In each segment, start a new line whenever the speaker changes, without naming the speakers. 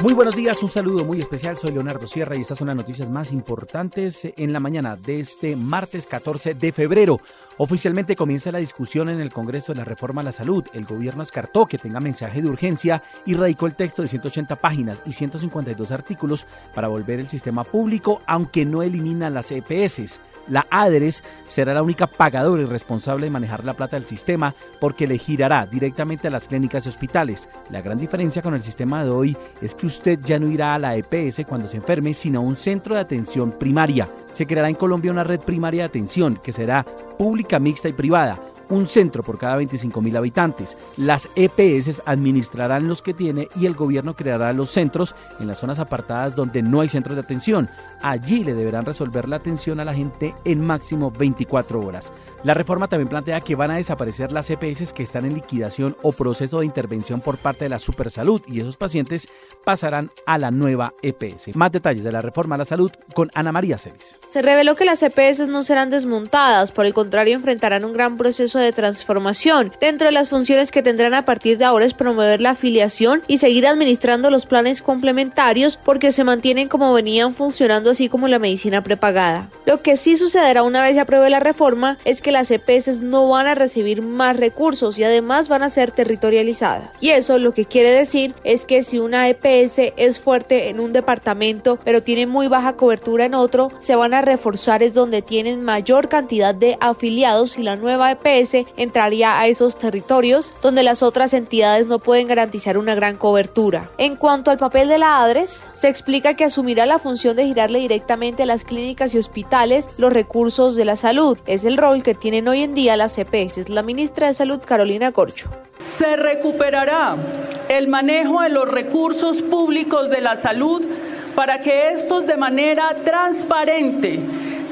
Muy buenos días, un saludo muy especial. Soy Leonardo Sierra y estas son las noticias más importantes en la mañana de este martes 14 de febrero. Oficialmente comienza la discusión en el Congreso de la Reforma a la Salud. El gobierno descartó que tenga mensaje de urgencia y radicó el texto de 180 páginas y 152 artículos para volver el sistema público, aunque no elimina las EPS. La ADRES será la única pagadora y responsable de manejar la plata del sistema porque le girará directamente a las clínicas y hospitales. La gran diferencia con el sistema de hoy es que usted ya no irá a la EPS cuando se enferme, sino a un centro de atención primaria. Se creará en Colombia una red primaria de atención que será pública, mixta y privada un centro por cada 25 mil habitantes. Las EPS administrarán los que tiene y el gobierno creará los centros en las zonas apartadas donde no hay centros de atención. Allí le deberán resolver la atención a la gente en máximo 24 horas. La reforma también plantea que van a desaparecer las EPS que están en liquidación o proceso de intervención por parte de la Supersalud y esos pacientes pasarán a la nueva EPS. Más detalles de la reforma a la salud con Ana María Celis.
Se reveló que las EPS no serán desmontadas, por el contrario enfrentarán un gran proceso de transformación. Dentro de las funciones que tendrán a partir de ahora es promover la afiliación y seguir administrando los planes complementarios porque se mantienen como venían funcionando así como la medicina prepagada. Lo que sí sucederá una vez se apruebe la reforma es que las EPS no van a recibir más recursos y además van a ser territorializadas. Y eso lo que quiere decir es que si una EPS es fuerte en un departamento pero tiene muy baja cobertura en otro, se van a reforzar es donde tienen mayor cantidad de afiliados y la nueva EPS entraría a esos territorios donde las otras entidades no pueden garantizar una gran cobertura. En cuanto al papel de la ADRES, se explica que asumirá la función de girarle directamente a las clínicas y hospitales los recursos de la salud. Es el rol que tienen hoy en día las CPS. La ministra de Salud, Carolina Corcho.
Se recuperará el manejo de los recursos públicos de la salud para que estos de manera transparente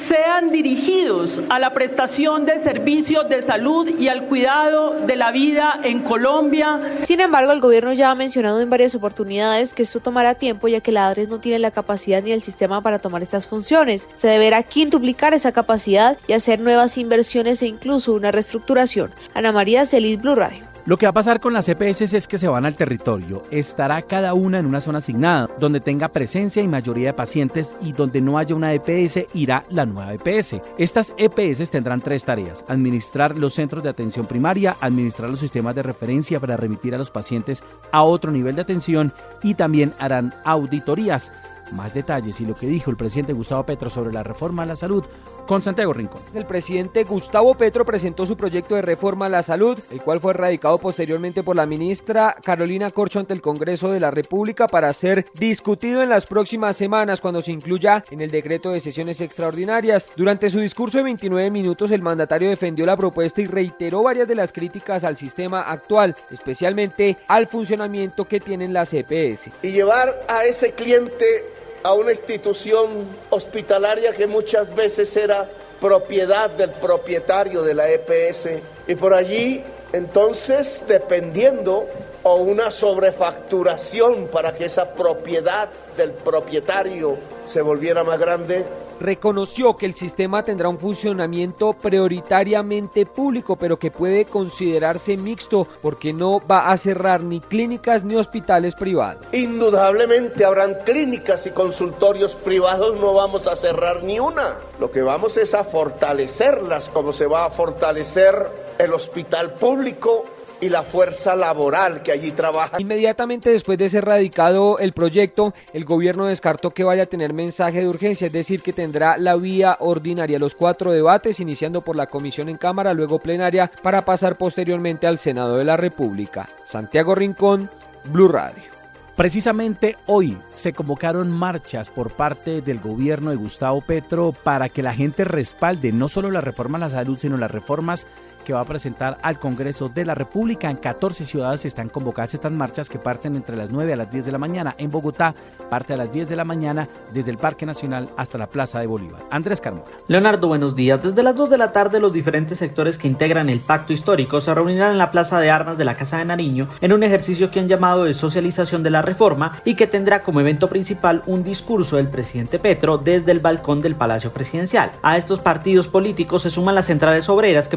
sean dirigidos a la prestación de servicios de salud y al cuidado de la vida en Colombia.
Sin embargo, el gobierno ya ha mencionado en varias oportunidades que esto tomará tiempo ya que la ADRES no tiene la capacidad ni el sistema para tomar estas funciones. Se deberá quintuplicar esa capacidad y hacer nuevas inversiones e incluso una reestructuración. Ana María Celis, Blue Radio.
Lo que va a pasar con las EPS es que se van al territorio. Estará cada una en una zona asignada, donde tenga presencia y mayoría de pacientes y donde no haya una EPS irá la nueva EPS. Estas EPS tendrán tres tareas. Administrar los centros de atención primaria, administrar los sistemas de referencia para remitir a los pacientes a otro nivel de atención y también harán auditorías. Más detalles y lo que dijo el presidente Gustavo Petro sobre la reforma a la salud con Santiago Rincón.
El presidente Gustavo Petro presentó su proyecto de reforma a la salud, el cual fue radicado posteriormente por la ministra Carolina Corcho ante el Congreso de la República para ser discutido en las próximas semanas cuando se incluya en el decreto de sesiones extraordinarias. Durante su discurso de 29 minutos, el mandatario defendió la propuesta y reiteró varias de las críticas al sistema actual, especialmente al funcionamiento que tienen las EPS.
Y llevar a ese cliente a una institución hospitalaria que muchas veces era propiedad del propietario de la EPS y por allí entonces dependiendo o una sobrefacturación para que esa propiedad del propietario se volviera más grande
reconoció que el sistema tendrá un funcionamiento prioritariamente público, pero que puede considerarse mixto porque no va a cerrar ni clínicas ni hospitales privados.
Indudablemente habrán clínicas y consultorios privados, no vamos a cerrar ni una. Lo que vamos es a fortalecerlas como se va a fortalecer el hospital público y la fuerza laboral que allí trabaja.
Inmediatamente después de ser radicado el proyecto, el gobierno descartó que vaya a tener mensaje de urgencia, es decir, que tendrá la vía ordinaria, los cuatro debates, iniciando por la comisión en Cámara, luego plenaria, para pasar posteriormente al Senado de la República. Santiago Rincón, Blue Radio.
Precisamente hoy se convocaron marchas por parte del gobierno de Gustavo Petro para que la gente respalde no solo la reforma a la salud, sino las reformas que va a presentar al Congreso de la República. En 14 ciudades están convocadas estas marchas que parten entre las 9 a las 10 de la mañana. En Bogotá parte a las 10 de la mañana desde el Parque Nacional hasta la Plaza de Bolívar. Andrés Carmona.
Leonardo, buenos días. Desde las 2 de la tarde los diferentes sectores que integran el pacto histórico se reunirán en la Plaza de Armas de la Casa de Nariño en un ejercicio que han llamado de socialización de la reforma y que tendrá como evento principal un discurso del presidente Petro desde el balcón del Palacio Presidencial. A estos partidos políticos se suman las centrales obreras que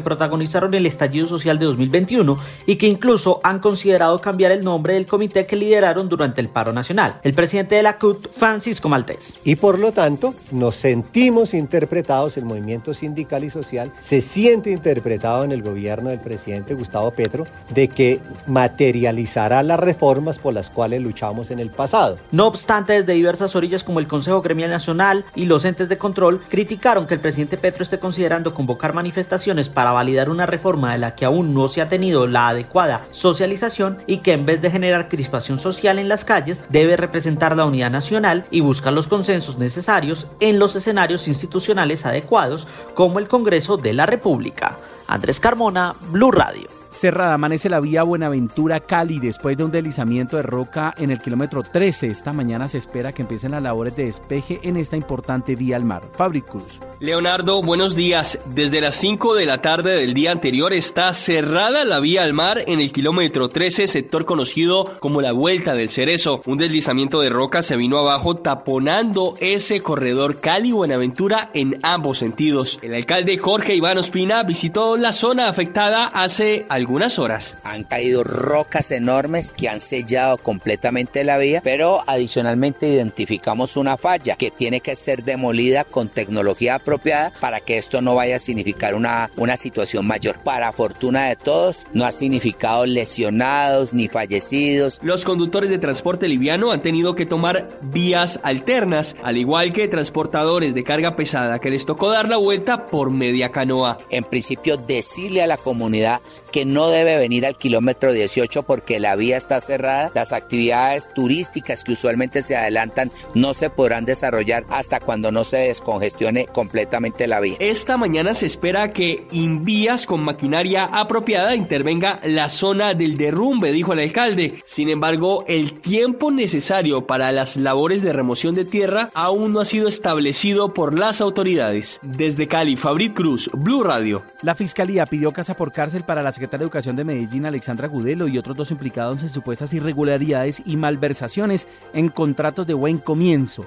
protagonizaron el estallido social de 2021 y que incluso han considerado cambiar el nombre del comité que lideraron durante el paro nacional. El presidente de la CUT, Francisco Maltés.
Y por lo tanto, nos sentimos interpretados, el movimiento sindical y social se siente interpretado en el gobierno del presidente Gustavo Petro de que materializará las reformas por las cuales luchamos en el pasado.
No obstante, desde diversas orillas como el Consejo Gremial Nacional y los entes de control criticaron que el presidente Petro esté considerando convocar manifestaciones para validar una reforma de la que aún no se ha tenido la adecuada socialización y que en vez de generar crispación social en las calles debe representar la unidad nacional y buscar los consensos necesarios en los escenarios institucionales adecuados como el Congreso de la República. Andrés Carmona, Blue Radio.
Cerrada amanece la vía Buenaventura-Cali después de un deslizamiento de roca en el kilómetro 13. Esta mañana se espera que empiecen las labores de despeje en esta importante vía al mar. Fabric Cruz.
Leonardo, buenos días. Desde las 5 de la tarde del día anterior está cerrada la vía al mar en el kilómetro 13, sector conocido como la Vuelta del Cerezo. Un deslizamiento de roca se vino abajo taponando ese corredor Cali-Buenaventura en ambos sentidos. El alcalde Jorge Iván Ospina visitó la zona afectada hace algunas horas.
Han caído rocas enormes que han sellado completamente la vía, pero adicionalmente identificamos una falla que tiene que ser demolida con tecnología apropiada para que esto no vaya a significar una, una situación mayor. Para fortuna de todos, no ha significado lesionados ni fallecidos.
Los conductores de transporte liviano han tenido que tomar vías alternas, al igual que transportadores de carga pesada que les tocó dar la vuelta por media canoa.
En principio, decirle a la comunidad que no debe venir al kilómetro 18 porque la vía está cerrada. Las actividades turísticas que usualmente se adelantan no se podrán desarrollar hasta cuando no se descongestione completamente la vía.
Esta mañana se espera que en vías con maquinaria apropiada intervenga la zona del derrumbe, dijo el alcalde. Sin embargo, el tiempo necesario para las labores de remoción de tierra aún no ha sido establecido por las autoridades. Desde Cali, Fabrit Cruz, Blue Radio.
La fiscalía pidió casa por cárcel para las secretaria de Educación de Medellín, Alexandra Gudelo, y otros dos implicados en supuestas irregularidades y malversaciones en contratos de buen comienzo.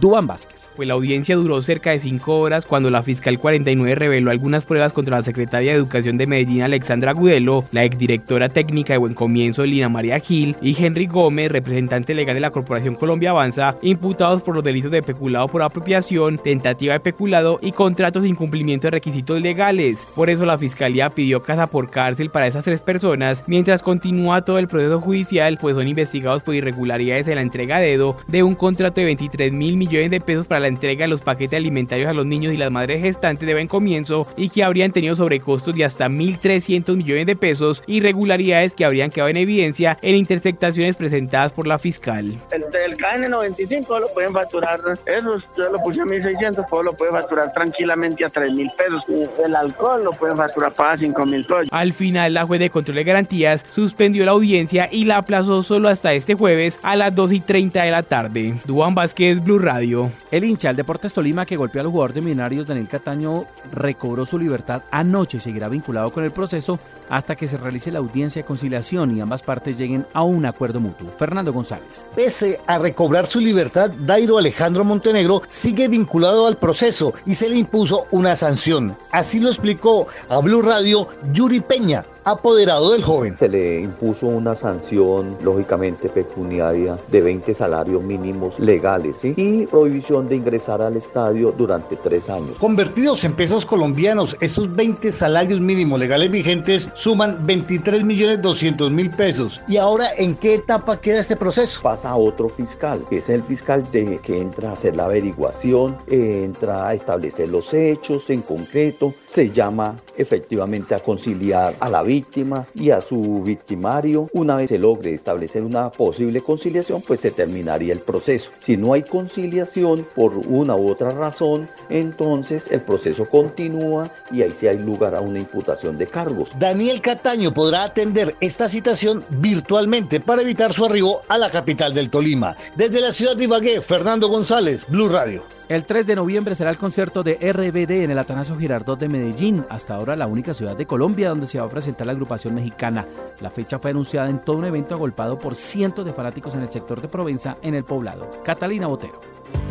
Duan Vázquez.
Pues la audiencia duró cerca de cinco horas cuando la fiscal 49 reveló algunas pruebas contra la secretaria de Educación de Medellín, Alexandra Gudelo, la exdirectora técnica de Buen Comienzo, Lina María Gil, y Henry Gómez, representante legal de la Corporación Colombia Avanza, imputados por los delitos de peculado por apropiación, tentativa de peculado y contratos de incumplimiento de requisitos legales. Por eso la fiscalía pidió casa por cárcel para esas tres personas, mientras continúa todo el proceso judicial, pues son investigados por irregularidades en la entrega de dedo de un contrato de 23 mil millones de pesos para la entrega de los paquetes alimentarios a los niños y las madres gestantes de buen comienzo y que habrían tenido sobrecostos de hasta 1.300 millones de pesos, irregularidades que habrían quedado en evidencia en interceptaciones presentadas por la fiscal.
El, el KN95 lo pueden facturar, eso yo lo puse a 1.600, pues lo puede facturar tranquilamente a 3.000 pesos. El alcohol lo pueden facturar para 5.000 pesos.
Al final, la juez de control de garantías suspendió la audiencia y la aplazó solo hasta este jueves a las 2 y 30 de la tarde. Duan Vázquez, Blue Radio.
El hincha del Deportes Tolima que golpeó al jugador de Millonarios Daniel Cataño recobró su libertad anoche y seguirá vinculado con el proceso hasta que se realice la audiencia de conciliación y ambas partes lleguen a un acuerdo mutuo. Fernando González.
Pese a recobrar su libertad, Dairo Alejandro Montenegro sigue vinculado al proceso y se le impuso una sanción. Así lo explicó a Blue Radio Yuri Peña, apoderado del joven.
Se le impuso una sanción, lógicamente pecuniaria, de 20 salarios mínimos legales ¿sí? y prohibición de ingresar al estadio durante tres años.
Convertidos en pesos colombianos, esos 20 salarios mínimos legales vigentes suman 23 millones 200 mil pesos. ¿Y ahora en qué etapa queda este proceso?
Pasa a otro fiscal, que es el fiscal de, que entra a hacer la averiguación, entra a establecer los hechos en concreto, se llama efectivamente a conciliar a la víctima víctima y a su victimario. Una vez se logre establecer una posible conciliación, pues se terminaría el proceso. Si no hay conciliación por una u otra razón, entonces el proceso continúa y ahí sí hay lugar a una imputación de cargos.
Daniel Cataño podrá atender esta citación virtualmente para evitar su arribo a la capital del Tolima. Desde la ciudad de Ibagué, Fernando González, Blue Radio.
El 3 de noviembre será el concierto de RBD en el Atanasio Girardot de Medellín, hasta ahora la única ciudad de Colombia donde se va a presentar la agrupación mexicana. La fecha fue anunciada en todo un evento agolpado por cientos de fanáticos en el sector de Provenza, en el poblado. Catalina Botero.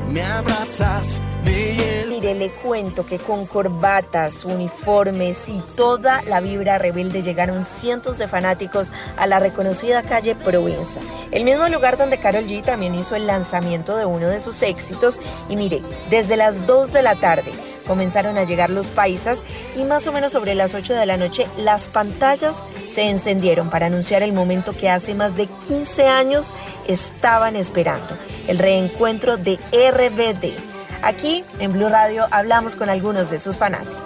Me abrazas, Mire, le cuento que con corbatas, uniformes y toda la vibra rebelde llegaron cientos de fanáticos a la reconocida calle Provenza, el mismo lugar donde Carol G también hizo el lanzamiento de uno de sus éxitos. Y mire, desde las 2 de la tarde comenzaron a llegar los paisas y más o menos sobre las 8 de la noche las pantallas se encendieron para anunciar el momento que hace más de 15 años estaban esperando, el reencuentro de RBD. Aquí en Blue Radio hablamos con algunos de sus fanáticos.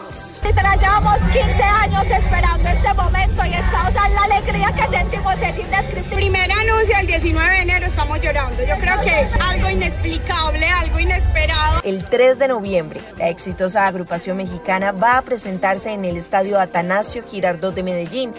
Llevamos 15 años esperando este momento y esta, o sea, la alegría que sentimos es indescriptible.
Primer anuncio el 19 de enero, estamos llorando. Yo creo que es algo inexplicable, algo inesperado.
El 3 de noviembre, la exitosa agrupación mexicana va a presentarse en el estadio Atanasio Girardot de Medellín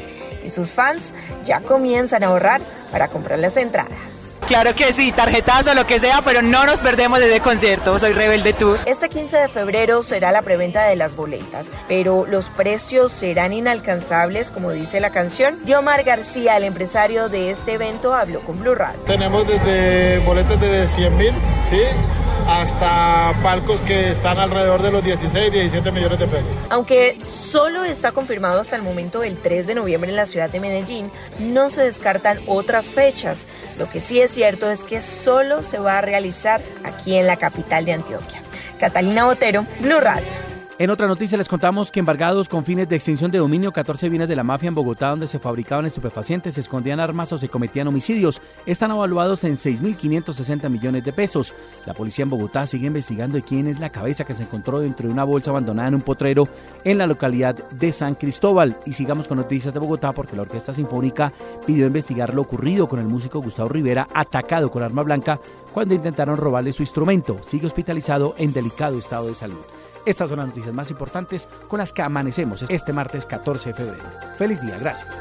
y sus fans ya comienzan a ahorrar para comprar las entradas.
Claro que sí, tarjetazo, lo que sea, pero no nos perdemos de ese concierto. Soy Rebelde Tour.
Este 15 de febrero será la preventa de las boletas, pero los precios serán inalcanzables, como dice la canción. Diomar García, el empresario de este evento, habló con Blue Radio.
Tenemos desde boletas de 100 mil, ¿sí? Hasta palcos que están alrededor de los 16, 17 millones de pesos.
Aunque solo está confirmado hasta el momento el 3 de noviembre en la ciudad de Medellín, no se descartan otras fechas. Lo que sí es cierto es que solo se va a realizar aquí en la capital de Antioquia. Catalina Botero, Blue Radio.
En otra noticia les contamos que embargados con fines de extinción de dominio 14 bienes de la mafia en Bogotá donde se fabricaban estupefacientes, se escondían armas o se cometían homicidios están evaluados en 6.560 millones de pesos. La policía en Bogotá sigue investigando quién es la cabeza que se encontró dentro de una bolsa abandonada en un potrero en la localidad de San Cristóbal. Y sigamos con noticias de Bogotá porque la Orquesta Sinfónica pidió investigar lo ocurrido con el músico Gustavo Rivera atacado con arma blanca cuando intentaron robarle su instrumento. Sigue hospitalizado en delicado estado de salud. Estas son las noticias más importantes con las que amanecemos este martes 14 de febrero. Feliz día, gracias.